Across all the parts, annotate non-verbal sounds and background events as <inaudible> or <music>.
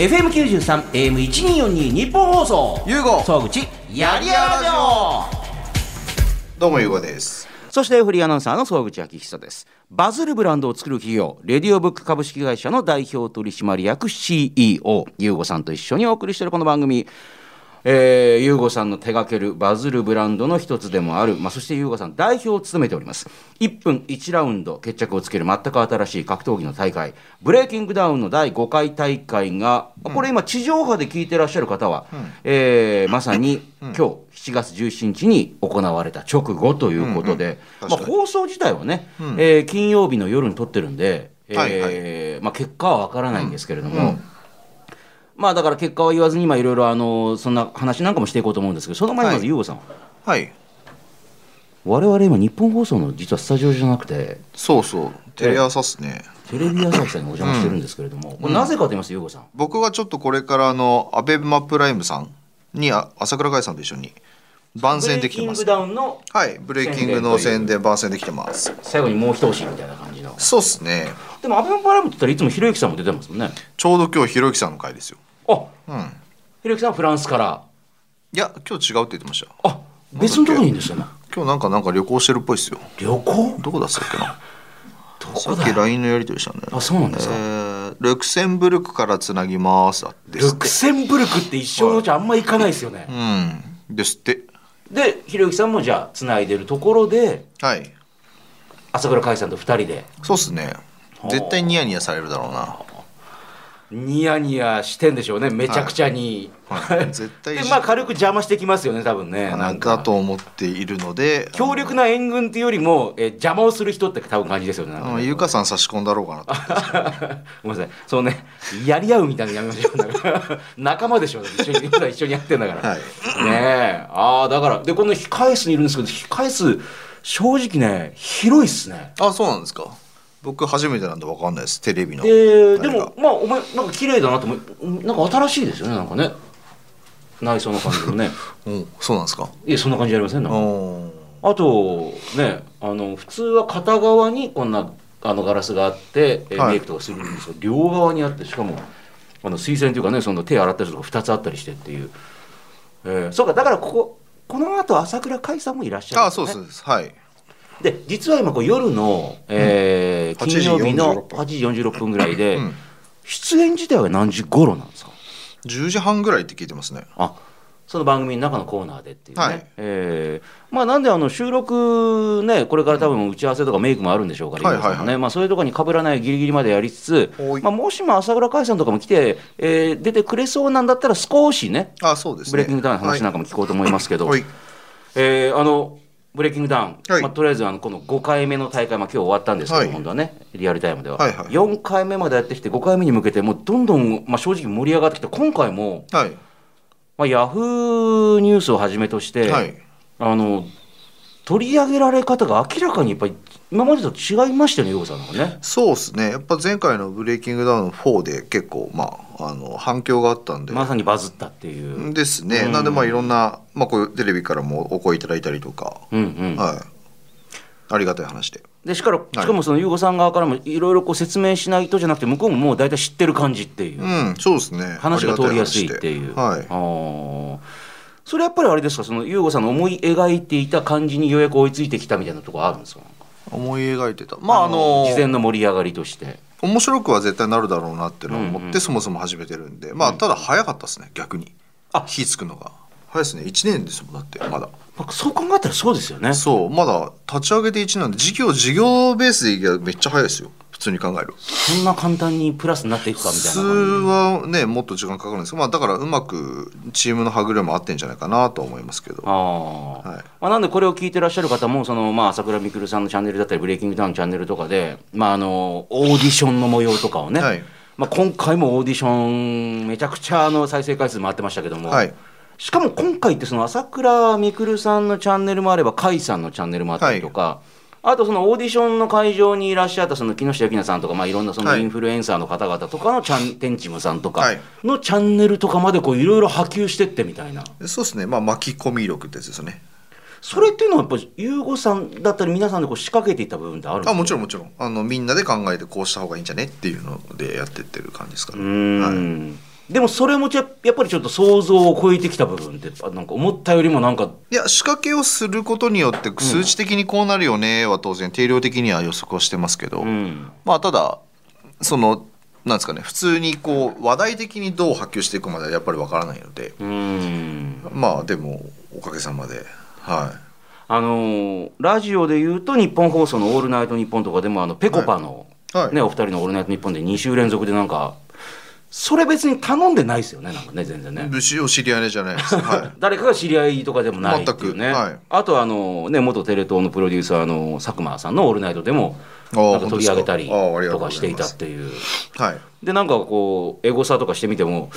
FM93、AM1242 日本放送。ゆうご総口、やりやらじょどうもゆうごですそしてフリーアナウンサーの総口昭久です。バズるブランドを作る企業、レディオブック株式会社の代表取締役 CEO、ゆうごさんと一緒にお送りしているこの番組。えー、ゆうごさんの手掛けるバズるブランドの一つでもある、まあ、そしてゆうごさん代表を務めております。1分1ラウンド決着をつける全く新しい格闘技の大会。ブレイキングダウンの第5回大会が、これ今地上波で聞いてらっしゃる方は、えーまさに今日7月17日に行われた直後ということで、まあ、確かに。放送自体はね、えー金曜日の夜に撮ってるんで、えーはい。はまあ、結果はわからないんですけれども、まあだから結果は言わずに今いろいろあのそんな話なんかもしていこうと思うんですけどその前にまずはい優吾さん、はい。我々今日本放送の実はスタジオじゃなくてそうそう。テレ朝っすね。テレビ朝日さんにお邪魔してるんですけれども、これなぜかと言いますと優吾さん。僕はちょっとこれからあのアベマプライムさんにあ朝倉海さんと一緒に番宣できてます。ブレイキングダウンのはい。ブレイキングの宣伝番宣できてます。最後にもう一押しみたいな感じの。そうっすね。でもアベマプライムって言ったらいつもひろゆきさんも出てますもんね。ちょうど今日ひろゆきさんの回ですよあうん。ひろゆきさんはフランスから。いや今日違うって言ってました。あ別のところにいるんですよね。今日なんかなんか旅行してるっぽいですよ。旅行？どこだったっけな？<laughs> どこだ？さっき LINE のやり取りしたんだよあそうなんですか。えールクセンブルクからつなぎますだって。ルクセンブルクって一生のうちあんま行かないですよね、うん。ですって。でひろゆきさんもじゃあつないでるところではい。朝倉海さんと2人で。そうっすね。絶対ニヤニヤされるだろうなニヤニヤしてんでしょうね。めちゃくちゃに、はい。絶対。でまあ軽く邪魔してきますよね多分ね。なんか。だと思っているので。強力な援軍っていうよりも、えー邪魔をする人って多分感じですよねね。あのゆかさん差し込んだろうかなと思って。<laughs> ごめんなさい。そうね。やり合うみたいなのやめましょう。仲間でしょ一緒に一緒にやってんだから、はい。ねえ。ああだからでこの控え室にいるんですけど控え室正直ね広いっすね。あそうなんですか僕初めてなんで分かんないですテレビの。でであれが。もまあお前なんか綺麗だなと思うなんか新しいですよねなんかね。内装の感じもね。<laughs> うんそうなんですか。いやそんな感じありませんなんあとねあの普通は片側にこんなあのガラスがあって、えーはい。メイクとかするんですけど両側にあってしかもあの水洗というかねその手洗ったりとか2つあったりしてっていう、えーそうかだからこここの後朝倉海さんもいらっしゃるんあそうです。はいで実は今こう夜の、えーうん金曜日の8 8時46分ぐらいで、うん。出演自体は何時頃なんですか？10時半ぐらいって聞いてますね。あその番組の中のコーナーでっていうね、はい。えーまあなんであの収録ねこれから多分打ち合わせとかメイクもあるんでしょうから、はいはいはい。まあそういうところに被らないギリギリまでやりつつまあ、もしも朝倉海さんとかも来て、えー出てくれそうなんだったら少しねあそうですね。ブレイキングダウンの話なんかかも聞こうと思いますけど、はい。えーあのブレイキングダウン、はい。まあ、とりあえずあのこの5回目の大会、まあ、今日終わったんですけど、はい。本当はねリアルタイムでは、はいはい。4回目までやってきて5回目に向けてもうどんどん、まあ、正直盛り上がってきて今回も、はい。まあ、ヤフーニュースをはじめとして、はい。あの取り上げられ方が明らかにやっぱり今までと違いましたよね、ヨウさんのね。そうですね。やっぱ前回のブレイキングダウン4で結構まああの反響があったんで。まさにバズったっていう。ですね、うん。なんでまあいろんな、まあ、こういうテレビからもお声いただいたりとか、うんうん。はい。ありがたい話で。でしからしかもその優子さん側からもいろいろこう説明しないとじゃなくて向こうももう大体知ってる感じっていう、うんそうですね。話が通りやすいっていう。はい。あー。それやっぱりあれですか？その優子さんの思い描いていた感じにようやく追いついてきたみたいなところあるんですか？思い描いてた。まああの事前の盛り上がりとして。面白くは絶対なるだろうなっていうのを思って、うんうん。そもそも始めてるんで。まあただ早かったですね逆に。あ。火つくのが。早いですね。1年ですもんだってまだ。まあそう考えたらそうですよね。そうまだ立ち上げて1年なんで事業事業ベースでいけばめっちゃ早いですよ普通に考える。そんな簡単にプラスになっていくかみたい普通な感じ？はねもっと時間かかるんですけど、まあ、だからうまくチームの歯車も合ってんじゃないかなとは思いますけど。あー。はい。まあ、なんでこれを聞いてらっしゃる方もその、まあ、朝倉未来さんのチャンネルだったりブレイキングダウンのチャンネルとかで、まあ、あのオーディションの模様とかをね、はい。まあ、今回もオーディションめちゃくちゃあの再生回数回ってましたけども、はい。しかも今回ってその朝倉未来さんのチャンネルもあれば甲斐さんのチャンネルもあったりとか、あとそのオーディションの会場にいらっしゃったその木下ゆきなさんとか、まあ、いろんなそのはい。インフルエンサーの方々とかのチャンテンチムさんとかはいのチャンネルとかまでこういろいろ波及してってみたいな。そうですね。まあ巻き込み力ってやつですよね。それっていうのはやっぱり優吾さんだったり皆さんでこう仕掛けていった部分ってあるんですか？あもちろんもちろん。あのみんなで考えてこうした方がいいんじゃねっていうのでやってってる感じですかうら、ーん、でもそれもやっぱりちょっと想像を超えてきた部分ってあなんか思ったよりもなんかいや仕掛けをすることによって数値的にこうなるよねは当然定量的には予測をしてますけど、うん。まあただそのなんですかね普通にこう話題的にどう波及していくまではやっぱりわからないので。うん。まあでもおかげさまで。はい。あのーラジオで言うと日本放送の「オールナイトニッポン」とかでもあのぺこぱの、はい。ね、お二人の「オールナイトニッポン」で2週連続でなんかそれ別に頼んでないですよねなんかね全然ね。武士を知り合いじゃないです。はい。<laughs> 誰かが知り合いとかでもないっていうね、全く。はい。あとあの、ね、元テレ東のプロデューサーの佐久間さんの「オールナイト」でもなんか取り上げたりとかしていたっていう。はい。でなんかこうエゴサとかしてみても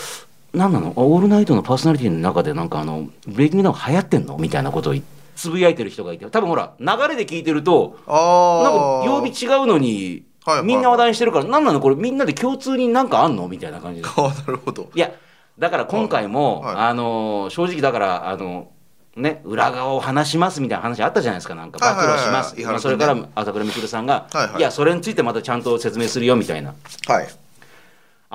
何なの？あオールナイトのパーソナリティの中でなんかあのブレイキングダウン流行ってんの？みたいなことをつぶやいてる人がいて。多分ほら流れで聞いてるとなんか曜日違うのにはいはいみんな話題にしてるから何なのこれみんなで共通になんかあんの？みたいな感じで。<laughs> あなるほど。いやだから今回も、はいはい。あの正直だからあのね裏側を話しますみたいな話あったじゃないですか。なんか暴はいはいはい。露します、はいまあそれから朝倉未来さんが、はいはい。やそれについてまたちゃんと説明するよみたいな。はい。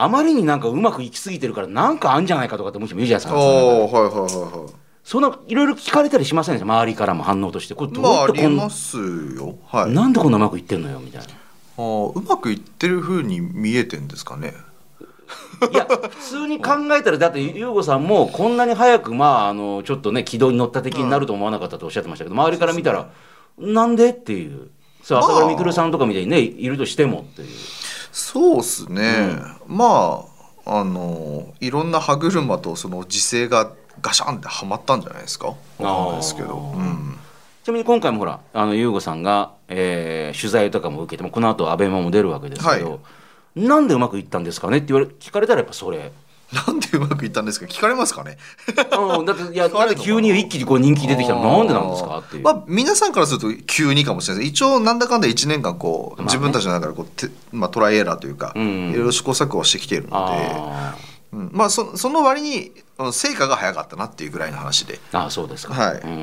あまりになんかうまくいきすぎてるからなんかあんじゃないかとかってもしも言うじゃないですかおおはいはいはいはい。そんないろいろ聞かれたりしませんでした周りからも反応として。これどうまああやってこん、りますよ。はい。なんでこんなうまくいってんのよみたいなあーうまくいってる風に見えてんですかね？いや普通に考えたらだって優吾さんもこんなに早くまああのちょっとね軌道に乗った敵になると思わなかったとおっしゃってましたけど周りから見たらなんでっていう。そう朝倉未来さんとかみたいにねいるとしてもっていう。そうっすね、まああのいろんな歯車とその時勢がガシャンってはまったんじゃないですか？わかんないですけど、うん、ちなみに今回もほらあの優吾さんが、えー取材とかも受けてもこの後アベマも出るわけですけど、はなんでうまくいったんですかねって言われ聞かれたらやっぱそれ。なんでうまくいったんですか？聞かれますかね？うん、だっていや <laughs> 急に一気にこう人気出てきたの？なんでなんですか？っていう。まあ、皆さんからすると急にかもしれないです。一応なんだかんだ1年間こう、まあね。自分たちの中でこうて、まあ、トライエラーというか、うんいろいろ試行錯誤してきているので、あうん。まあそその割にうん成果が早かったなっていうぐらいの話で、ーあーそうですか。はい。うん。う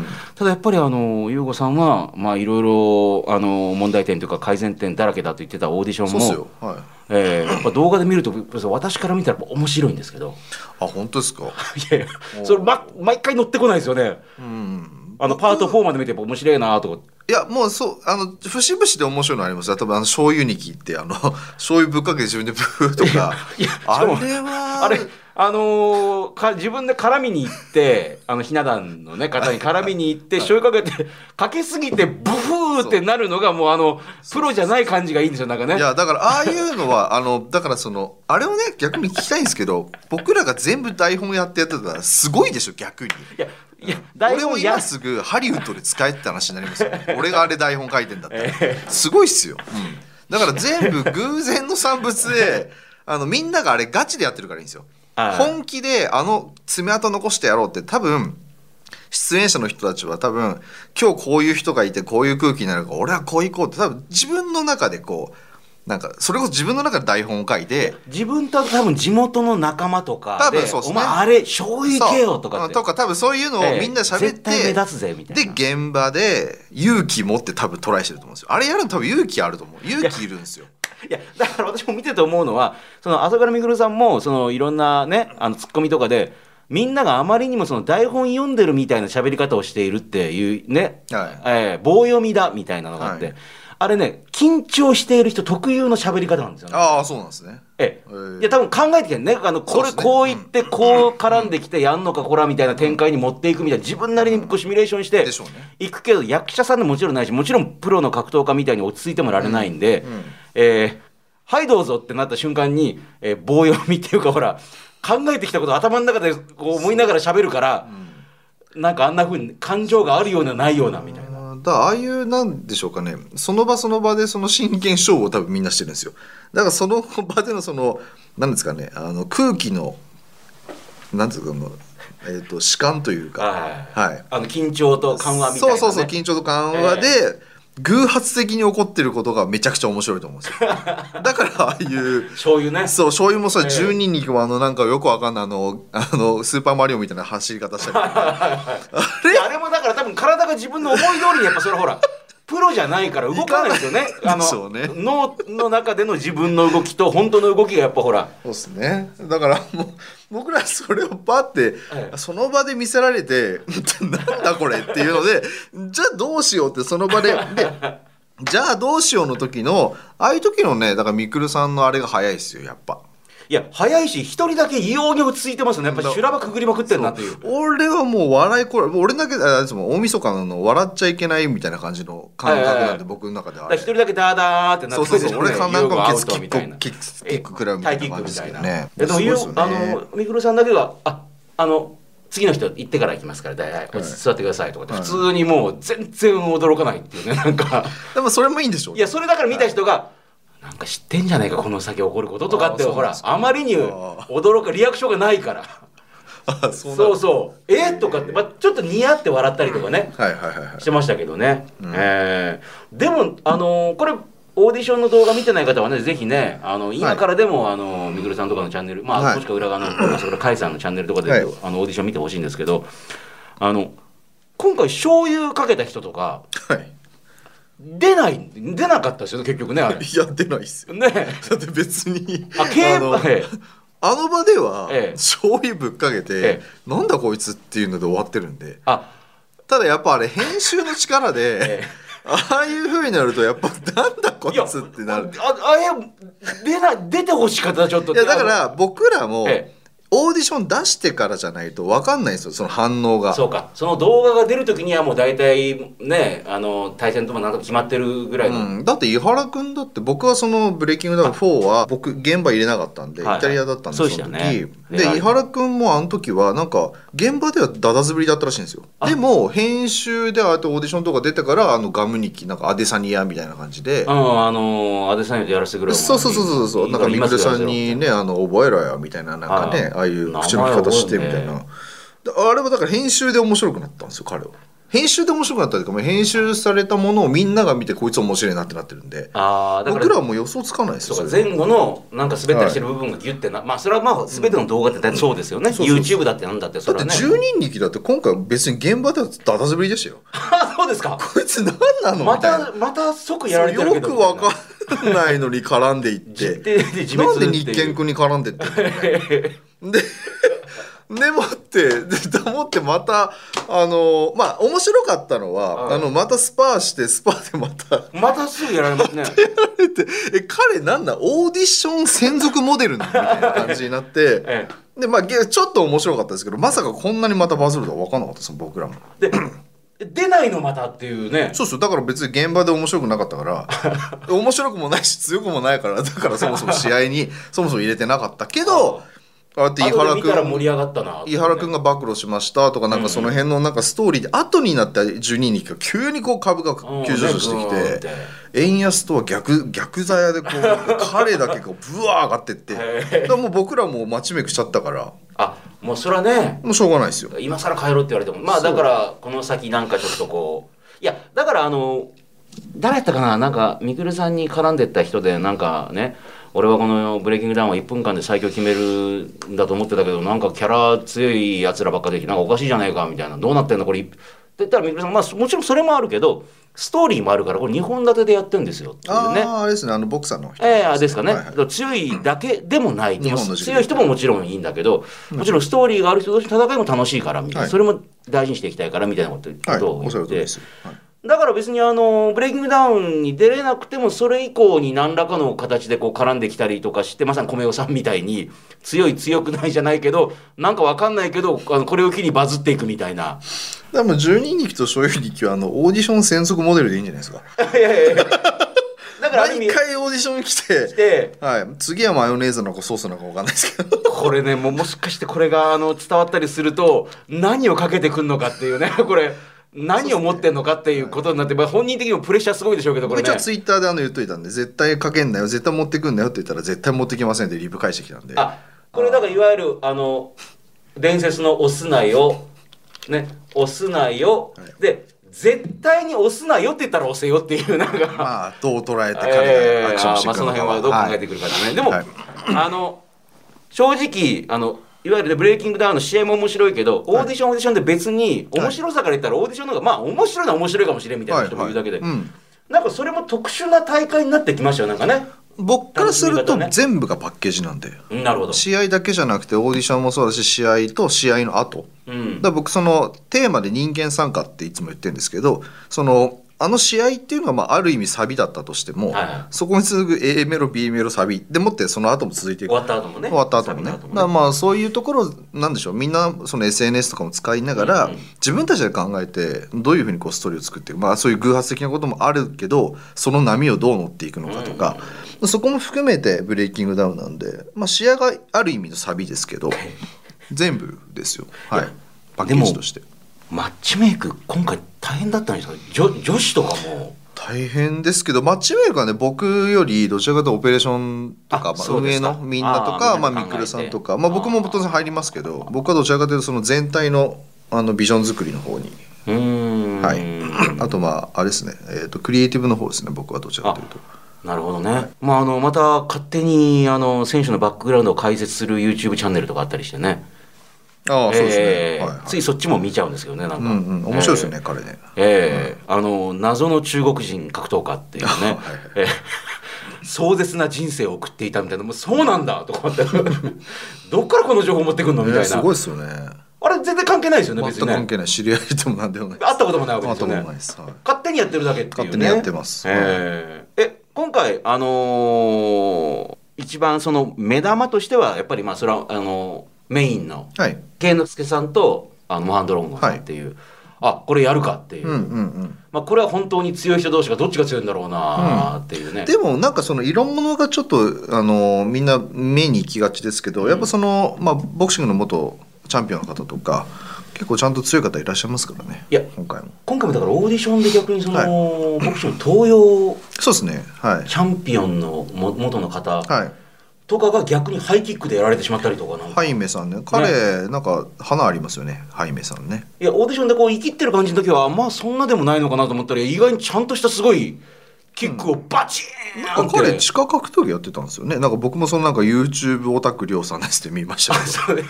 ん、ただやっぱりあの優吾さんはまあいろいろあの問題点というか改善点だらけだと言ってたオーディションそうっすもよ、はい、えーやっぱ動画で見ると私から見たら面白いんですけど。あ本当ですか、<laughs> いやいやそれ、ま、毎回乗ってこないですよね。うん、あのパート4まで見てやっぱ面白いなとか。いやもうそうあの節々で面白いのありますよ。多分あの醤油に切ってあの <laughs> 醤油ぶっかけて自分でブーとか。いやしあれは。あれあのーか自分で絡みに行ってあのひな壇のね方に絡みに行って醤油かけてかけすぎてブフーってなるのがもうあのプロじゃない感じがいいんですよなんかね。いやだからああいうのは <laughs> あのだからそのあれをね逆に聞きたいんですけど <laughs> 僕らが全部台本やってやってたらすごいでしょ逆に。いやいや台俺を今すぐハリウッドで使えって話になりますよ、<laughs> 俺があれ台本書いてんだったら、すごいっすよ、うん。だから全部偶然の産物であのみんながあれガチでやってるからいいんですよ。はい本気であの爪痕残してやろうって多分出演者の人たちは多分今日こういう人がいてこういう空気になるから俺はこう行こうって多分自分の中でこうなんかそれこそ自分の中で台本を書いて自分と多分地元の仲間とかで多分そうね。お前あれ醤油行けよとかとか多分そういうのをええ。みんな喋って、立つぜみたいな。で現場で勇気持って多分トライしてると思うんですよ。あれやるの多分勇気あると思う。勇気いるんですよ。いやだから私も見てて思うのはその朝倉未来さんもそのいろんなねあのツッコミとかでみんながあまりにもその台本読んでるみたいな喋り方をしているっていうね、はい。えー棒読みだみたいなのがあって、はい。あれね緊張している人特有の喋り方なんですよね。ああそうなんですね。ええ。へえいや多分考えてきてるね。あのこれこう言ってこう絡んできてやんのかこらみたいな展開に持っていくみたいな自分なりにこうシミュレーションしていくけど役者さんでもちろんないしもちろんプロの格闘家みたいに落ち着いてもられないんで、うんうん。えーはいどうぞってなった瞬間に、えー棒読みっていうかほら考えてきたことを頭の中でこう思いながら喋るから、なんかあんなふうに感情があるようなないようなみたいな。だああいうなんでしょうかね。その場その場でその真剣勝負を多分みんなしてるんですよ。だからその場でのそのなんですかねあの空気のなんですかこの、えー、と主観というか。はい。はい。あの緊張と緩和みたいな、ね、そうそうそう緊張と緩和で、偶発的に起こってることがめちゃくちゃ面白いと思うんですよ。<laughs> だからああいう醤油ね。そう醤油もさ、ええ。10人あのなんかよくわかんないあのあのスーパーマリオみたいな走り方したりとか。<laughs> いやあれもだから多分体が自分の思い通りにやっぱそれほらプロじゃないから動かないですよね。あのね。脳の中での自分の動きと本当の動きがやっぱほら。そうですね。だからもう僕らそれをパって、はいその場で見せられて <laughs> なんだこれっていうので <laughs> じゃあどうしようってその場で <laughs> でじゃあどうしようの時のああいう時のねだからみくるさんのあれが早いですよやっぱ。いや早いし一人だけ異様に落ち着いてますよね。やっぱ修羅場くぐりまくってるな。という。俺はもう笑いこれ俺だけあれですもん大晦日の笑っちゃいけないみたいな感じの感覚はいはいはい。なんで僕の中では。一人だけダーダーってなってそうそうそう俺かなんかもアウケツキットみたいな。クキック食らうみたいな感じですけどねでもね。あのみくるさんだけはああの次の人行ってから行きますから、はい。はい、座ってくださいとかって、はい。普通にもう全然驚かないっていうねなんか。でもそれもいいんでしょう。いやそれだから見た人が、なんか知ってんじゃないかこの先起こることとかってほらあまりに驚かリアクションがないから。<laughs> あそうそうそう。えとかって、まあ、ちょっとニヤって笑ったりとかね、はいはいはいはい。してましたけどね、えー。でもあのーこれオーディションの動画見てない方はねぜひねあの今からでも、あのみぐるさんとかのチャンネルまあ、はい。もしくは裏側のあそこら甲斐さんのチャンネルとかで、はい。あのオーディション見てほしいんですけどあの今回醤油かけた人とかはい出ない出なかったですよね結局ねあれ。いや出ないっすよ。ね。だって別にあ競馬えあの場ではええ。醤油ぶっかけて、えなんだこいつっていうので終わってるんで。あ。ただやっぱあれ編集の力で、<laughs> えああいう風になるとやっぱなんだこいつってなる。ああいや出ない出てほしかったちょっと。いやだから僕らもええオーディション出してからじゃないと分かんないんですよその反応が。そうか。その動画が出る時にはもう大体ねあの対戦ともなんとか決まってるぐらいの、うん、だって井原君だって僕はそのブレイキングダウン4は僕現場入れなかったんでイはいはい。タリアだったんでそうそのでしたよね。時。でで井原君もあの時はなんか現場ではダダ滑りだったらしいんですよ。でも編集でああやってオーディションとか出てからあのガムニキなんかアデサニアみたいな感じで。うん、あのアデサインでやらせてくれるそうそうそうそうそうなんかみくるさんにねあの覚えろよみたいななんかねあああいう口の利き方してみたいな。名前であれはだから編集で面白くなったんですよ彼は。編集で面白くなったというかもう編集されたものをみんなが見てこいつ面白いなってなってるんで。ああだから僕らはもう予想つかないですよ前後のなんか滑ったりしてる部分がギュッてな、まあそれはまあ全ての動画ってそうですよね、そうそうそう。YouTube だってなんだってそだってれはね10人力だって今回別に現場ではダダ滑りでしたよ。あ <laughs> そうですか。こいつ何なの？まみたいな。たまた即やられてるけよどくわかんないのに絡んでいっ実て <laughs> なんで日健君に絡んでってんの？ででもってでもってまたあのまあ面白かったのは、はいあのまたスパーしてスパーでまたまたすぐやられますね。ってえ彼なんだ？オーディション専属モデルみたいな感じになって <laughs> えでまあげちょっと面白かったですけどまさかこんなにまたバズるとは分かんなかったです僕らも。えで出ないのまたっていうね。そうそうだから別に現場で面白くなかったから <laughs> 面白くもないし強くもないからだからそもそも試合にそもそも入れてなかったけどあって井原見たら盛り君上がったな。井原君が暴露しましたとかなんかその辺のなんかストーリーで後になった12人が急にこう株が急上昇してきて円安とは逆逆座屋でこう <laughs> 彼だけこうブワー上がってって。だもう僕らもうマッチメイクしちゃったから。あもうそれはねもうしょうがないですよ。今更帰ろうって言われてもまあだからこの先なんかちょっとこういやだからあの誰やったかななんかみくるさんに絡んでった人でなんかね俺はこのブレイキングダウンは1分間で最強決めるんだと思ってたけどなんかキャラ強いやつらばっかできてなんかおかしいじゃないかみたいなどうなってんのこれ？って言ったらみくるさんまあもちろんそれもあるけどストーリーもあるからこれ2本立てでやってんですよ。っていうね。ああですね。あのボクサーの人。ええあれですかね、はいはい。強いだけでもない、日本の強い人ももちろんいいんだけど、もちろんストーリーがある人同士の戦いも楽しいからみたいな、はい。それも大事にしていきたいからみたいなことを言って、おっしゃる通りです。よはいだから別にあのブレイキングダウンに出れなくてもそれ以降に何らかの形でこう絡んできたりとかしてまさに米尾さんみたいに強い強くないじゃないけどなんかわかんないけどあのこれを機にバズっていくみたいな。でも12人力と醤油力はあのオーディション専属モデルでいいんじゃないですか。いやいやいやだから毎味回オーディション来てではい、次はマヨネーズなのかソースなのか分かんないですけど。これねもうもしかしてこれがあの伝わったりすると何をかけてくんのかっていうねこれ何を持ってんのかっていうことになって、まあ、本人的にもプレッシャーすごいでしょうけどこれね。一応ツイッターであの言っといたんで絶対かけんなよ絶対持ってくんなよって言ったら絶対持ってきませんってリプ返してきたんで。あこれだからいわゆるあの伝説の「押すなよ」ね「押すなよ」で絶対に押すなよって言ったら押せよっていうなんか。まあどう捉えて彼えーがアクションしてあまあその辺はどう考えていくるかだね、でも、はい。あの正直あのいわゆるねブレイキングダウンの試合も面白いけど、オーディションオーディションで別に面白さから言ったらオーディションの方がまあ面白いのは面白いかもしれんみたいな人もいるだけで、なんかそれも特殊な大会になってきましたよなんかね。僕からすると全部がパッケージなんで。うんなるほど。試合だけじゃなくてオーディションもそうだし試合と試合の後。うん。僕そのテーマで人間参加っていつも言ってるんですけどそのあの試合っていうのはまあある意味サビだったとしても、はいはい。そこに続く A メロ B メロサビ。でもってその後も続いていく。終わった後もね。終わった後もね。サビのだからまあそういうところなんでしょう。みんなその SNS とかも使いながら、うんうん。自分たちで考えてどういうふうにこうストーリーを作っていくまあそういう偶発的なこともあるけどその波をどう乗っていくのかとか、そこも含めてブレイキングダウンなんで、まあ、試合がある意味のサビですけど全部ですよ。はい。パッケージとして。マッチメイク今回大変だったんですか？女女子とかも。大変ですけどマッチメイクはね僕よりどちらかというとオペレーションとかあまあ、運営のみんなとあかまあミクルさんとか、まあ、僕も当然入りますけど僕はどちらかというとその全体のあのビジョン作りの方に、はい、あとまああれですね、えー、とクリエイティブの方ですね僕はどちらかというと。なるほどね。まあ、あの、また勝手に、あの、選手のバックグラウンドを解説する YouTube チャンネルとかあったりしてね。ああそうですね、えーはいはい。ついそっちも見ちゃうんですけどね、なんか。うんうん、面白いですよね、彼ね。ええ。あの謎の中国人格闘家っていうね、はいええ。壮絶な人生を送っていたみたいな。もうそうなんだとか思って。<laughs> どっからこの情報持ってくんのみたいな、ねすごいですよね。あれ全然関係ないですよね全別にね。く関係ない。知り合いでもなんでもない会ったこともないわけですよねはい。勝手にやってるだけっていうね。勝手にやってます。ええ。え今回あのー一番その目玉としてはやっぱりまあそれはあのメインのはい。慶之助さんとあのモハンドロンゴンさんっていう、あこれやるかっていう、うんうんうん。まあ、これは本当に強い人同士がどっちが強いんだろうなっていうね、でもなんかその色物がちょっとあのみんな目に行きがちですけど、やっぱその、まあ、ボクシングの元チャンピオンの方とか結構ちゃんと強い方いらっしゃいますからねいや今回も。今回もだからオーディションで逆にその、はい。ボクシングの東洋そうですね。はい。チャンピオンのも元の方はいとかが逆にハイキックでやられてしまったりとかなんか、ハイメさんね彼なんか花ありますよねハイメさんね。いやオーディションでこう生きってる感じの時はまあそんなでもないのかなと思ったら意外にちゃんとしたすごいキックをバチーンなんって、か彼地下格闘技やってたんですよね。なんか僕もそのなんか YouTube オタクりょうさんですって見ましたけど。<laughs> それ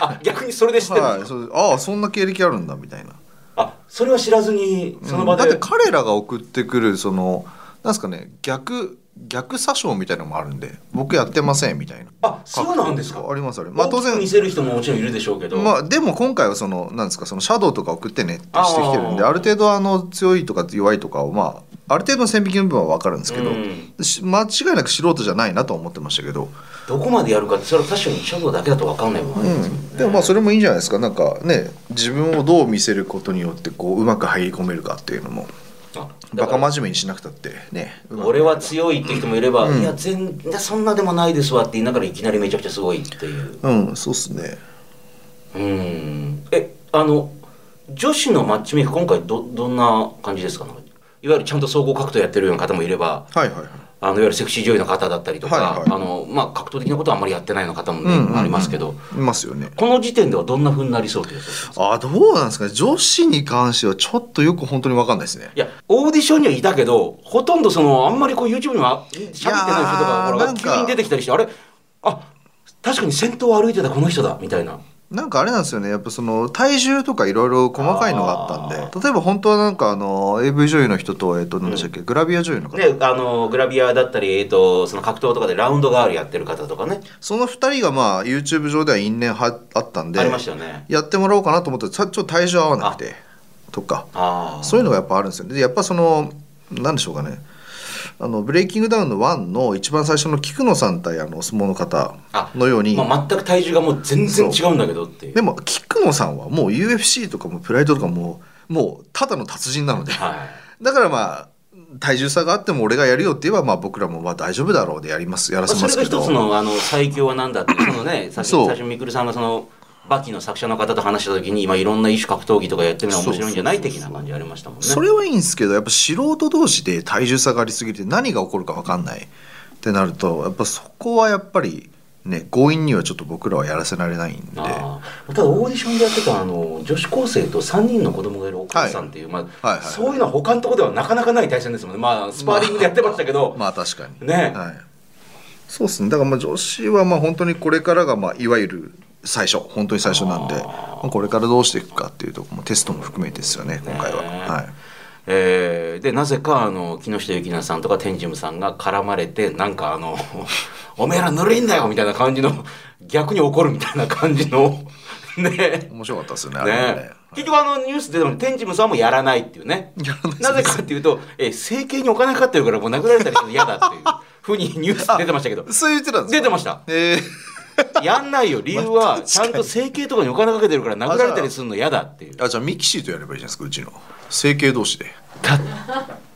あ逆にそれで知ってるんはい、ああそんな経歴あるんだみたいな。あそれは知らずにその場で、うん。だって彼らが送ってくるそのなんですかね逆逆詐称みたいなのもあるんで僕やってませんみたいな。あそうなんですか？ありますありまあ当然。見せる人ももちろんいるでしょうけど、まあでも今回はそのなんですかそのシャドウとか送ってねってしてきてるんである程度あの強いとか弱いとかをまあある程度の線引きの部分は分かるんですけど、うん。し間違いなく素人じゃないなとは思ってましたけど、どこまでやるかってそれは確かにシャドウだけだと分かんないもんね、うん、でもまあそれもいいんじゃないですか。なんかね自分をどう見せることによってこううまく入り込めるかっていうのも。あバカ真面目にしなくたって。ね。俺は強いって人もいれば、うん。いや全然そんなでもないですわって言いながらいきなりめちゃくちゃすごいっていう。うんそうっすね。うん。えあの女子のマッチメイク今回どどんな感じですかいわゆるちゃんと総合格闘やってるような方もいれば。はいはいはいあのいわゆるセクシー女優の方だったりとか、はいはい。あのまあ、格闘的なことはあんまりやってないような方もね、うんうんうん。ありますけど。いますよね。この時点ではどんな風になりそうですか？あどうなんですかね。女子に関してはちょっとよく本当に分かんないですね。いやオーディションにはいたけどほとんどそのあんまりこう YouTube には喋ってない人とかほらなんか急に出てきたりしてあれ？あ確かに先頭を歩いてたこの人だみたいななんかあれなんですよね。やっぱその体重とかいろいろ細かいのがあったんで。例えば本当はなんかあの AV 女優の人とえっと何でしたっけ、グラビア女優の方、であのグラビアだったり、えー、とその格闘とかでラウンドガールやってる方とかね。その2人がまあ YouTube 上では因縁はあったんでありましたよね。やってもらおうかなと思ってちょっと体重合わなくてとか。そういうのがやっぱあるんですよね。でやっぱそのなんでしょうかねあのブレイキングダウンの1の一番最初の菊野さん対あのお相撲の方あのように、まあ、全く体重がもう全然違うんだけどっていう。でも菊野さんはもう UFC とかもプライドとかももうただの達人なので。はい。だからまあ体重差があっても俺がやるよって言えばまあ僕らもまあ大丈夫だろうでやりますやらせそれがますけど一つのあの最強は何だってそのね最初みくるさんがそのバキの作者の方と話した時に今いろんな異種格闘技とかやってみるのは面白いんじゃない的な感じありましたもんね。それはいいんですけどやっぱ素人同士で体重差がありすぎて何が起こるか分かんない。ってなるとやっぱそこはやっぱりね強引にはちょっと僕らはやらせられないんで。ああ。ただオーディションでやってたあの女子高生と3人の子供がいるお母さんっていう、まあはいはいそういうのは他のところではなかなかない対戦ですもんね。まあスパーリングでやってましたけど、まあ確かに。ね。はい。そうですね。だからまあ女子はまあ本当にこれからがまあいわゆる最初本当に最初なんでまあこれからどうしていくかっていうところもテストも含めてですよね今回は。ねはい。えーでなぜかあの木下ゆきなさんとか天神さんが絡まれてなんかあの「<laughs> おめえらぬるいんだよ」みたいな感じの逆に怒るみたいな感じの <laughs> ね面白かったですよねね。ね。結局あのニュースでも天神さんもやらないっていうね。なぜかっていうと、えー整形にお金かかってるからもう殴られたりするの嫌だっていうふうにニュース出てましたけど。そう言ってたんですか？出てました。え <laughs> やんないよ。理由はちゃんと整形とかにお金かけてるから殴られたりするの嫌だっていう。ー、あじゃあミキシーとやればいいじゃないですかうちの。整形同士で。た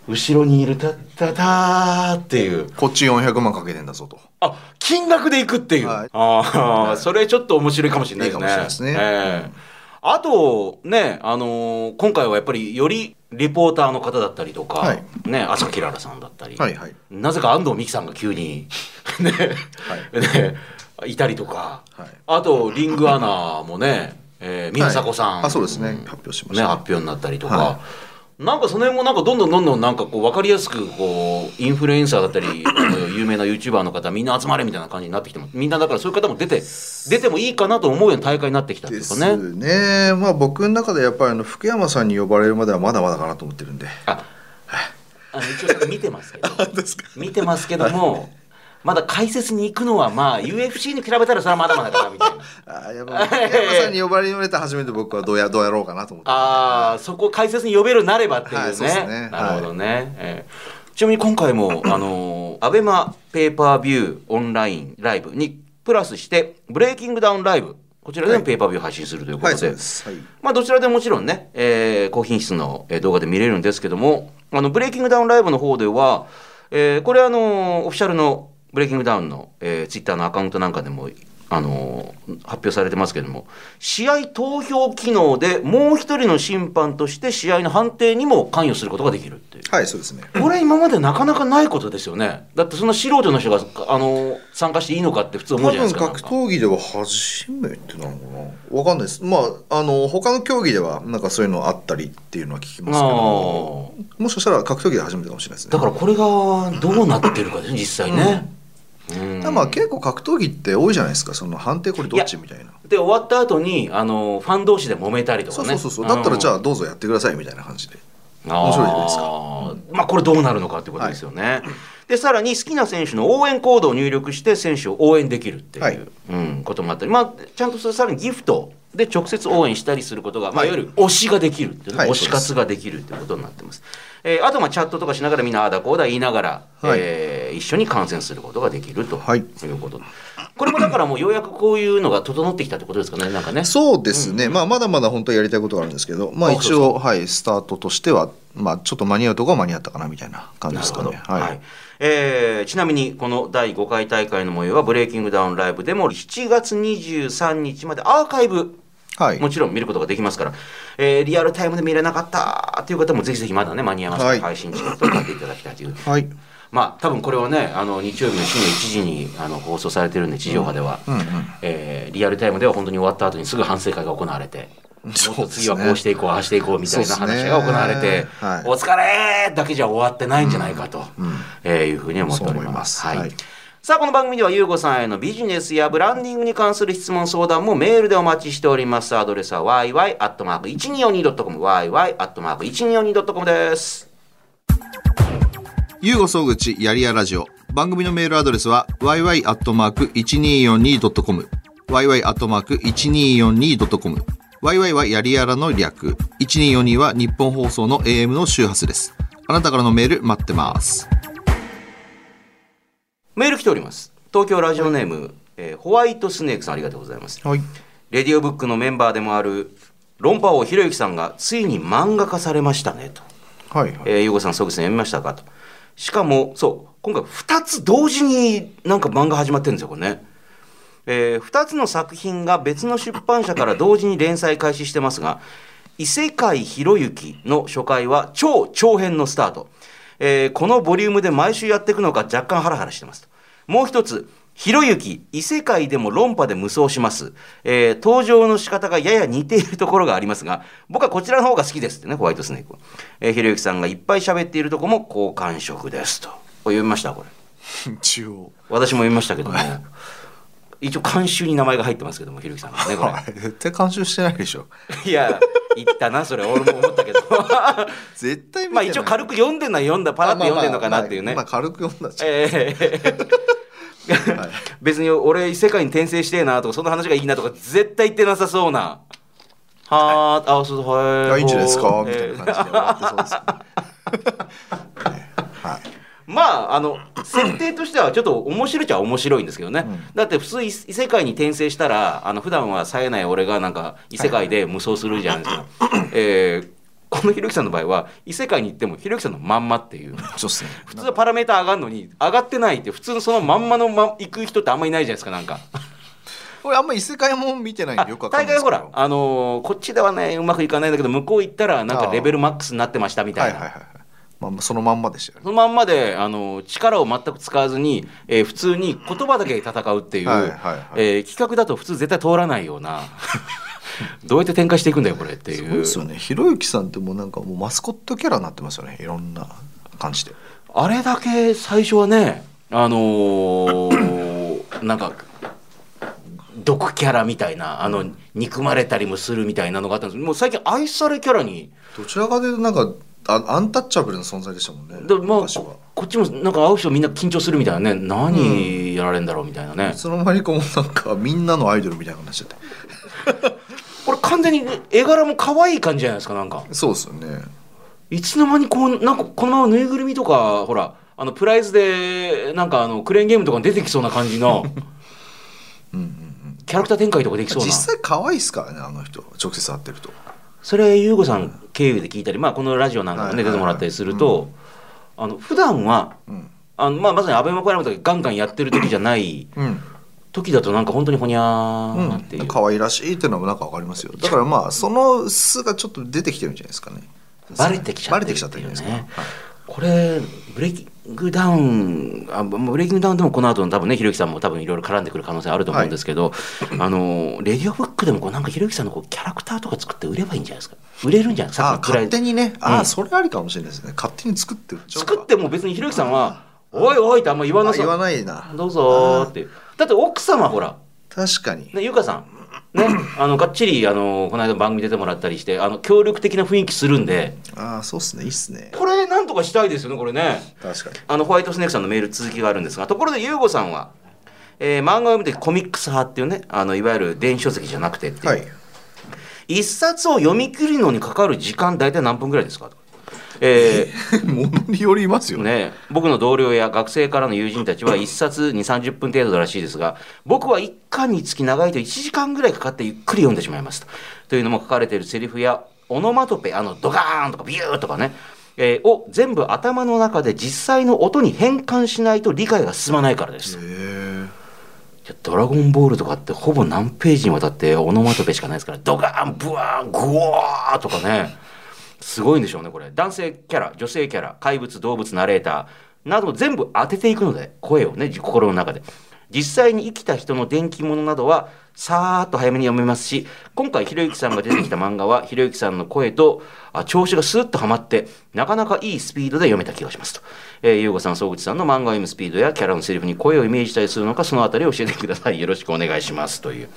後ろにいるたったたーっていう。こっち400万かけてんだぞと。あ金額でいくっていう、はい。ああそれちょっと面白いかもしれないですね。いいかもしれないですね。ええ。あとねあのー今回はやっぱりよりリポーターの方だったりとか、はい。ね朝木ららさんだったり、はいはい。なぜか安藤美樹さんが急に <laughs> ね,、<laughs> ねいたりとか、はい。あとリングアナもね、えー、宮迫さん、はい。あそうですね。発表しましね、た、発表になったりとか、はなんかその辺もなんかどんどんどんどんなんかこう分かりやすくこうインフルエンサーだったり <clears throat> 有名な YouTuber の方みんな集まれみたいな感じになってきてもみんなだからそういう方も出て出てもいいかなと思うような大会になってきたっていですうかね。ね。まあ僕の中でやっぱりあの福山さんに呼ばれるまではまだまだかなと思ってるんで。ああの一応見てますけど。<laughs> 見てますけどもまだ解説に行くのはまあ UFC に比べたらそれはまだまだかなみたいな。<laughs> あーやっぱ福山さんに呼ばれるまで初めて僕はどうやどうやろうかなと思って。ああそこを解説に呼べるなればっていうね,、はいそうですね。なるほどね、ええちなみに今回も <coughs> あのアベマペーパービューオンラインライブにプラスしてブレイキングダウンライブこちらでもペーパービュー配信するということで、はいそうです。はい。まあどちらでももちろんね、えー高品質のえー動画で見れるんですけどもあのブレイキングダウンライブの方では、えーこれあのオフィシャルのブレイキングダウンの、えー、ツイッターのアカウントなんかでもあの発表されてますけども試合投票機能でもう一人の審判として試合の判定にも関与することができるっていう。はいそうですねこれ今までなかなかないことですよね。だってそんな素人の人があの参加していいのかって普通思多うじゃないですか。分格闘技では初めてなのかなわかんないですまああの他の競技ではなんかそういうのあったりっていうのは聞きますけどあもしかしたら格闘技で初めてかもしれないですねだからこれがどうなってるかですね実際ね。うんまあ結構格闘技って多いじゃないですか。その判定これどっちみたいな。で終わった後にあのファン同士で揉めたりとかね。そうそうそうだったらじゃああどうぞやってくださいみたいな感じで。面面白いじゃないですか。まあこれどうなるのかってことですよね、でさらに好きな選手の応援コードを入力して選手を応援できるっていう、はい。うん、こともあったり。まあちゃんとそれさらにギフトで直接応援したりすることが、まあ、い。わゆる推しができるっていうね、はい推し活ができるっていうことになってます、えーあとまあチャットとかしながらみんなああだこうだ言いながら、はい。えー一緒に観戦することができると。はい。いうこと、これもだからもうようやくこういうのが整ってきたってことですかねなんかね。そうですね、まあまだまだ本当はやりたいことがあるんですけどまああ一応はいスタートとしてはまあちょっと間に合うとこは間に合ったかなみたいな感じですかね。はい。はい。えーちなみにこの第5回大会の模様はブレイキングダウンライブでも7月23日までアーカイブはい。もちろん見ることができますから、えーリアルタイムで見れなかったという方もぜひぜひまだね間に合いますから、はい配信チケットを買っていただきたいという。はい。まあ多分これはねあの日曜日の深夜1時にあの放送されてるんで地上波では、うんうんえーリアルタイムでは本当に終わった後にすぐ反省会が行われて。もっと次はこうしていこう、ああしていこうみたいな話が行われて、はい。お疲れだけじゃ終わってないんじゃないかと、えーいうふうに思っておりま。す。はい。はいさあこの番組ではゆうごさんへのビジネスやブランディングに関する質問相談もメールでお待ちしております。アドレスは yy.1242.com yy.1242.com です。ゆうご総口やりやラジオ。番組のメールアドレスは yy.1242.com yy.1242.com yy はやりやらの略。1242は日本放送の AM の周波数です。あなたからのメール待ってます。メール来ております。東京ラジオネーム、えーホワイトスネークさんありがとうございます。はい。レディオブックのメンバーでもある論破王ひろゆきさんがついに漫画化されましたねと。はい。はいえー、ゆうごさん、曽口さん読みましたか？と。しかも、そう、今回2つ同時になんか漫画始まってるんですよ、これね。え2つの作品が別の出版社から同時に連載開始してますが、異世界ひろゆきの初回は超長編のスタート。えーこのボリュームで毎週やっていくのか若干ハラハラしてますと。もう一つ、ひろゆき、異世界でも論破で無双します。えー登場の仕方がやや似ているところがありますが、僕はこちらの方が好きですってね、ホワイトスネークは。えーひろゆきさんがいっぱい喋っているとこも好感触ですと。読みました？これ。<laughs> 一応私も読みましたけども。一応監修に名前が入ってますけどもひろゆきさんがねこれはい絶対監修してないでしょいや言ったなそれ。俺も思ったけど。<laughs> 絶対まあ一応軽く読んでんのは読んだパラッと読んでんのかなっていうね。まあまあ軽く読んだええ。はい。別に俺異世界に転生してえなとかそんな話がいいなとか絶対言ってなさそうな。はああそうそうはい。やいいんじゃないですか？みたいな感じで終わってそうですよねはいまああの設定としてはちょっと面白いっちゃ面白いんですけどね、うん。だって普通異異世界に転生したらあの普段は冴えない俺がなんか異世界で無双するじゃないですか、えーこのひろゆきさんの場合は異世界に行ってもひろゆきさんのまんまっていう。そうっすね。普通はパラメータ上がるのに上がってないって普通のそのまんまのま行く人ってあんまりいないじゃないですかなんか。俺あんま異世界も見てないんあでよくわかん大ないですけど。概ほらあのーこっちではねうまくいかないんだけど向こう行ったらなんかレベルマックスになってましたみたいな、はいはいはいはいまあそのまんまでしたよね。そのまんまであの力を全く使わずに、えー普通に言葉だけで戦うっていう、はいはいはい。えー企画だと普通絶対通らないような <laughs> どうやって展開していくんだよこれっていう。そうですよね。ひろゆきさんってもうなんかもうマスコットキャラになってますよね。いろんな感じで。あれだけ最初はねあのー <coughs> なんか毒キャラみたいなあの憎まれたりもするみたいなのがあったんです。もう最近愛されキャラに。どちらかというとなんかあアンタッチャブルな存在でしたもんねでまあここっちもなんか会う人みんな緊張するみたいなね何やられんだろうみたいなね、いつの間にかもうなんかみんなのアイドルみたいな感じになっちゃってこれ完全に絵柄も可愛い感じじゃないですかなんか。そうですよね。いつの間にこうなんかこのままぬいぐるみとかほらあのプライズでなんかあのクレーンゲームとかに出てきそうな感じの <laughs> うんうんうん。キャラクター展開とかできそうな。実際可愛いですからねあの人。直接会ってるとそれ優子さん経由で聞いたり、まあ、このラジオなんかもね出てもらったりすると、あの普段はうん。あの、まあ、まさにアベマコラムとかガンガンやってる時じゃないうん。時だとなんか本当にほにゃーっていう、うん、可愛らしいっていうのもなんかわかりますよ。だからまあその素がちょっと出てきてるんじゃないですかね。バレてきちゃってるバレてきちゃってるんですか、はいこれブレイキングダウンあブレイキングダウンでもこの後の多分ねひろゆきさんも多分いろいろ絡んでくる可能性あると思うんですけど、あのレディオブックでもこうなんかひろゆきさんのこうキャラクターとか作って売ればいいんじゃないですか？売れるんじゃないですか？あ勝手にね。あ、うん。それありかもしれないですね。勝手に作って作っても別にひろゆきさんは「おいおい」ってあんま言わなそう。あ言わないな。どうぞーってだって奥様ほら。確かに、ねゆかさんね <clears throat> あのがっちりあのこの間番組出てもらったりしてあの協力的な雰囲気するんで。ああそうっすね。いいっすね。これなんとかしたいですよねこれね。確かに。あのホワイトスネークさんのメール続きがあるんですがところでゆうごさんは、えー漫画を読むときコミックス派っていうねあのいわゆる電子書籍じゃなくてっていう、はい。一冊を読み切るのにかかる時間大体何分ぐらいですか？とえー。<laughs> ものによりますよね。ね、僕の同僚や学生からの友人たちは <laughs> 1冊2 3 0分程度らしいですが僕は1巻につき長いと1時間ぐらいかかってゆっくり読んでしまいますとというのも書かれているセリフやオノマトペあのドカーンとかビューとかね、えーを全部頭の中で実際の音に変換しないと理解が進まないからです。ドラゴンボールとかってほぼ何ページにわたってオノマトペしかないですからドカーンブワーングワーとかねすごいんでしょうねこれ。男性キャラ女性キャラ怪物動物ナレーターなど全部当てていくので声をね心の中で。実際に生きた人の電気物などはさーっと早めに読めますし今回ひろゆきさんが出てきた漫画はひろゆきさんの声とあ調子がスーッとはまってなかなかいいスピードで読めた気がしますと、えー、ゆうごさん総口さんの漫画を読むスピードやキャラのセリフに声をイメージしたりするのかそのあたりを教えてください。よろしくお願いします。という。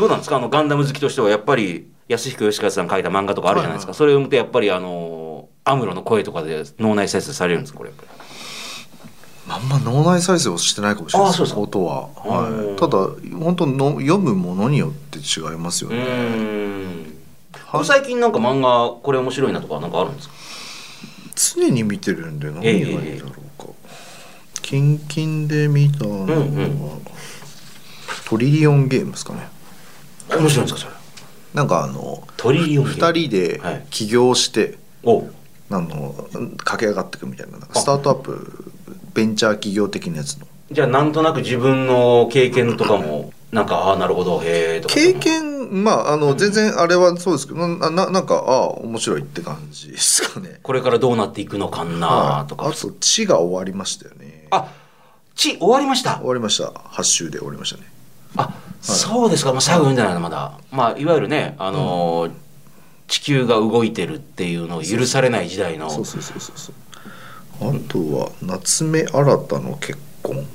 どうなんですか？あのガンダム好きとしてはやっぱり安彦義和さん書いた漫画とかあるじゃないですか、それを読むとやっぱりあのアムロの声とかで脳内再生されるんですかこれやっぱりあんま脳内再生をしてないかもしれないあそうですか。音は、うん。はい、ただ本当の読むものによって違いますようね、ーん。ここ最近なんか漫画これ面白いなとかなんかあるんですか？常に見てるんで何がいいんだろうか、キンキンで見たのは、うんうん。トリリオンゲームですかね面白いんですかそれ？なんかあのトリリオンゲーム2人ではい。起業して、お。あの駆け上がっていくみたいなスタートアップベンチャー企業的なやつの。じゃあなんとなく自分の経験とかもなんかああなるほどへえとか経験まああの全然あれはそうですけどなななんかああ面白いって感じですかね。これからどうなっていくのかなとか、あと「地」が終わりましたよね。あち終わりました。終わりました。8週で終わりましたね。あ、そうですか、まあ、最後読んでないなまだ、まあ、いわゆるね、あのー地球が動いてるっていうのを許されない時代の。そうそうそうそうそう。あとは夏目新の結婚。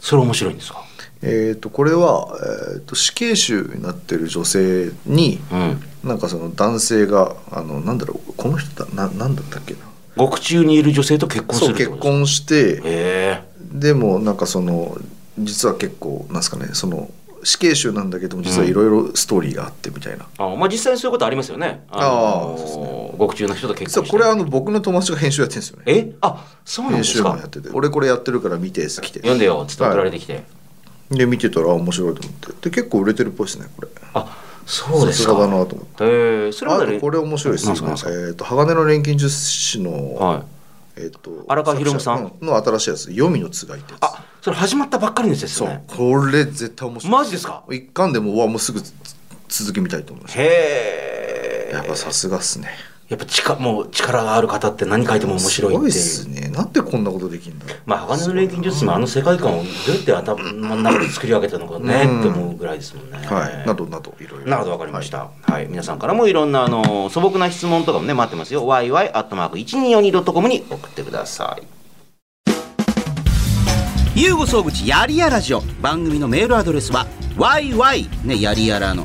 それ面白いんですか？えー、とこれは、えー、と死刑囚になってる女性にうん。なんかその男性があのなんだろうこの人だななんだったっけな。獄中にいる女性と結婚すそう結婚してでもなんかその実は結構なんですかねその死刑囚なんだけども実はいろいろストーリーがあってみたいな、あまあ実際にそういうことありますよね。あのああそうですね獄中の人と結婚これあの僕の友達が編集やってるんですよね。え？あそうなんで編すか？集マンやってて。俺これやってるから見て来て。読んでよつって送られて。きて、で見てたらあ面白いと思って。で結構売れてるっぽいですねこれ。あそうですか。さすがだなと思って。へえそれまであとこれ面白いですなんすかなんすか？えっ、と鋼の錬金術師の、はいえっ、と荒川博夢さん。の新しいやつ「黄泉のつがい」ってやつ。あそれ始まったばっかりのやつですそう。これ絶対面白い。マジですか？一巻でもうわもうすぐつ続き見たいと思いましへえたやっぱさすがっすねやっぱ力もう力がある方って何書いても面白いっていう。すごいっすね。なんでこんなことできるんだろう。まあ鋼の錬金術師もあの世界観をどうやって頭の中で作り上げたのかねうん。って思うぐらいですもんね。はい。などなどいろいろ。なるほどわかりました、はい。皆さんからもいろんなあの素朴な質問とかもね待ってますよ。yy.1242.com に送ってください。ゆうご総口やりやラジオ。番組のメールアドレスは yy ねやりやらの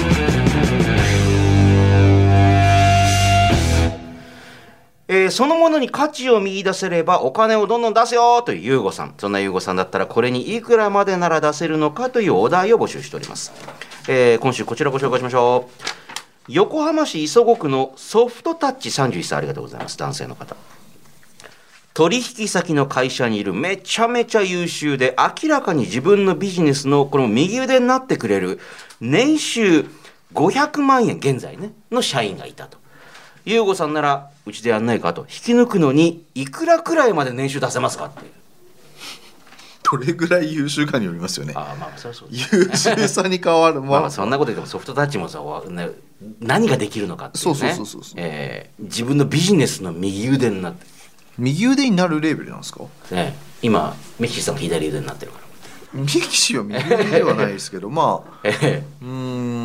えーそのものに価値を見出せればお金をどんどん出せよというユーゴさん。そんなユーゴさんだったらこれにいくらまでなら出せるのかというお題を募集しております、えー今週こちらご紹介しましょう。横浜市磯子区のソフトタッチ31歳。ありがとうございます。男性の方。取引先の会社にいるめちゃめちゃ優秀で明らかに自分のビジネスのこの右腕になってくれる年収500万円現在ねの社員がいたと。優吾さんならうちでやんないかと。引き抜くのにいくらくらいまで年収出せますかっていう。どれぐらい優秀かによりますよね。ああまあそそうです。優秀さに変わる <laughs> まあままあそんなこと言ってもソフトタッチもさ何ができるのかっていうね。そうそうそうそうえー自分のビジネスの右腕になって。右腕になるレベルなんですか？ね今メッシーさんも左腕になってるから。ミキシは右腕ではないですけどまあ <laughs> ええ。うーん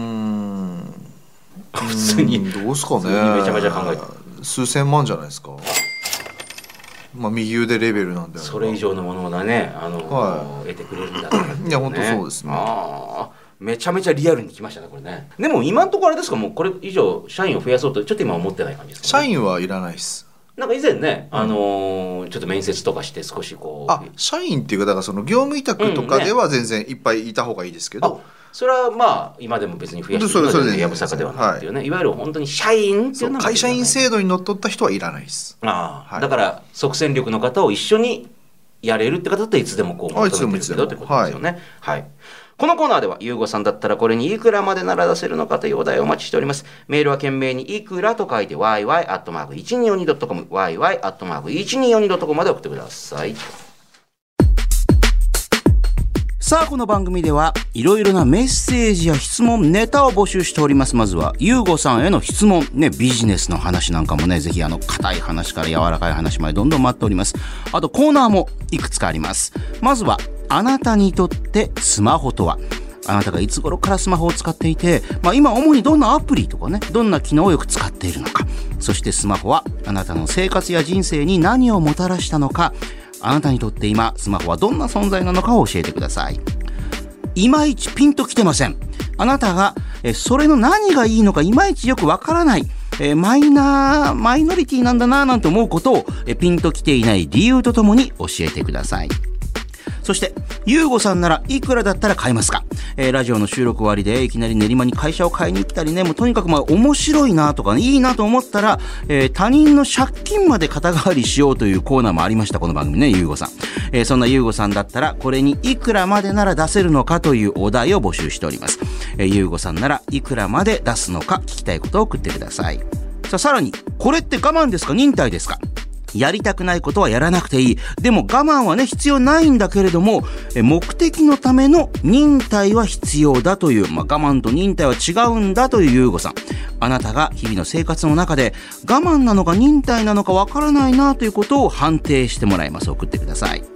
普通に。どうすかね。めちゃめちゃ考えて。数千万じゃないですか。まあ右腕レベルなんでそれ以上のものをねあの、は得てくれるんだったらってういや本当そうですね。ああめちゃめちゃリアルに来ましたねこれね。でも今のところあれですか？もうこれ以上社員を増やそうとちょっと今思ってない感じですか、社員はいらないです。なんか以前ね、あのーちょっと面接とかして少しこう。あ社員っていうかだからその業務委託とかでは全然いっぱいいた方がいいですけあど、それはまあ今でも別に増やしていくのそれそれででやぶさかではないっていうね、い、わゆる本当に社員っていうのは会社員制制度にのっとった人はいらないですああ、はいだから即戦力の方を一緒にやれるって方だったらいつでもこう求めてるけどってことですよね。はい。このコーナーでは、ゆうごさんだったらこれにいくらまでなら出せるのかというお題をお待ちしております。メールは懸命にいくらと書いて yy.1242.com yy.1242.com まで送ってください。さあ、この番組ではいろいろなメッセージや質問、ネタを募集しております。まずは、ゆうごさんへの質問、ね、ビジネスの話なんかもね、ぜひあの、硬い話から柔らかい話までどんどん待っております。あと、コーナーもいくつかあります。まずは、あなたにとってスマホとは？あなたがいつ頃からスマホを使っていて、まあ、今主にどんなアプリとかね、どんな機能をよく使っているのか。そしてスマホはあなたの生活や人生に何をもたらしたのか。あなたにとって今、スマホはどんな存在なのかを教えてください。いまいちピンときてません。あなたが、えそれの何がいいのかいまいちよくわからない。えマイナー、マイノリティなんだなぁなんて思うことを、えピンときていない理由とともに教えてください。そして、ゆうごさんならいくらだったら買えますか？えーラジオの収録終わりでいきなり練馬に会社を買いに来たりね、もうとにかくまあ面白いなとか、ね、いいなと思ったら、えー他人の借金まで肩代わりしようというコーナーもありました、この番組ね、ゆうごさん。えーそんなゆうごさんだったら、これにいくらまでなら出せるのかというお題を募集しております。えーゆうごさんならいくらまで出すのか聞きたいことを送ってください。さあ、さらに、これって我慢ですか？忍耐ですか？やりたくないことはやらなくていい。でも我慢はね、必要ないんだけれども、目的のための忍耐は必要だという、まあ、我慢と忍耐は違うんだというゆうごさん。あなたが日々の生活の中で我慢なのか忍耐なのかわからないなということを判定してもらいます。送ってください。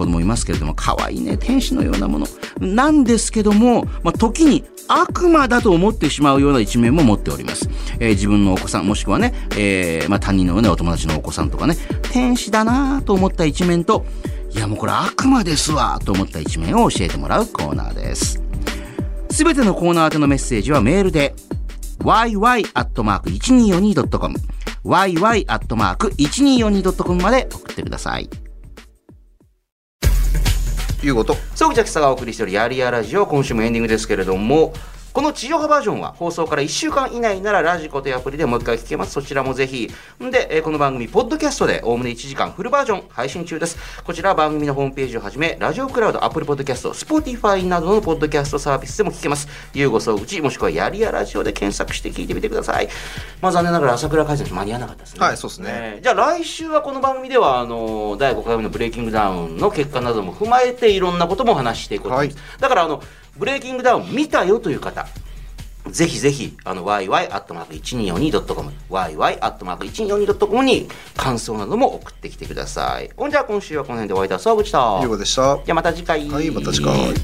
子供いますけれども、可愛いね、天使のようなもの。なんですけども、まあ、時に悪魔だと思ってしまうような一面も持っております。えー自分のお子さん、もしくはね、えーまあ、他人のね、お友達のお子さんとかね、天使だなと思った一面と、いやもうこれ悪魔ですわと思った一面を教えてもらうコーナーです。すべてのコーナー宛てのメッセージはメールで yy.1242.com yy.1242.com まで送ってください。いうこと。総口秋さがお送りしているやりやラジオ今週もエンディングですけれどもこの地上波バージョンは放送から1週間以内ならラジコというアプリでもう一回聞けます。そちらもぜひ。んで、えーこの番組ポッドキャストでおおむね1時間フルバージョン配信中です。こちらは番組のホームページをはじめラジオクラウドアップルポッドキャスト Spotify などのポッドキャストサービスでも聞けます。ゆうご総口もしくはやりやラジオで検索して聞いてみてください。まあ残念ながら朝倉海選間に合わなかったですね。はいそうですねえーじゃあ来週はこの番組ではあの第5回目のブレイキングダウンの結果なども踏まえていろんなことも話していこうと思います、だからあのブレイキングダウン見たよという方ぜひぜひ、あの、yy.1242.com、yy.1242.com に感想なども送ってきてください。ほんじゃあ今週はこの辺でお会いいたい総口と。いうことでしたじゃあまた次回。はいまた次回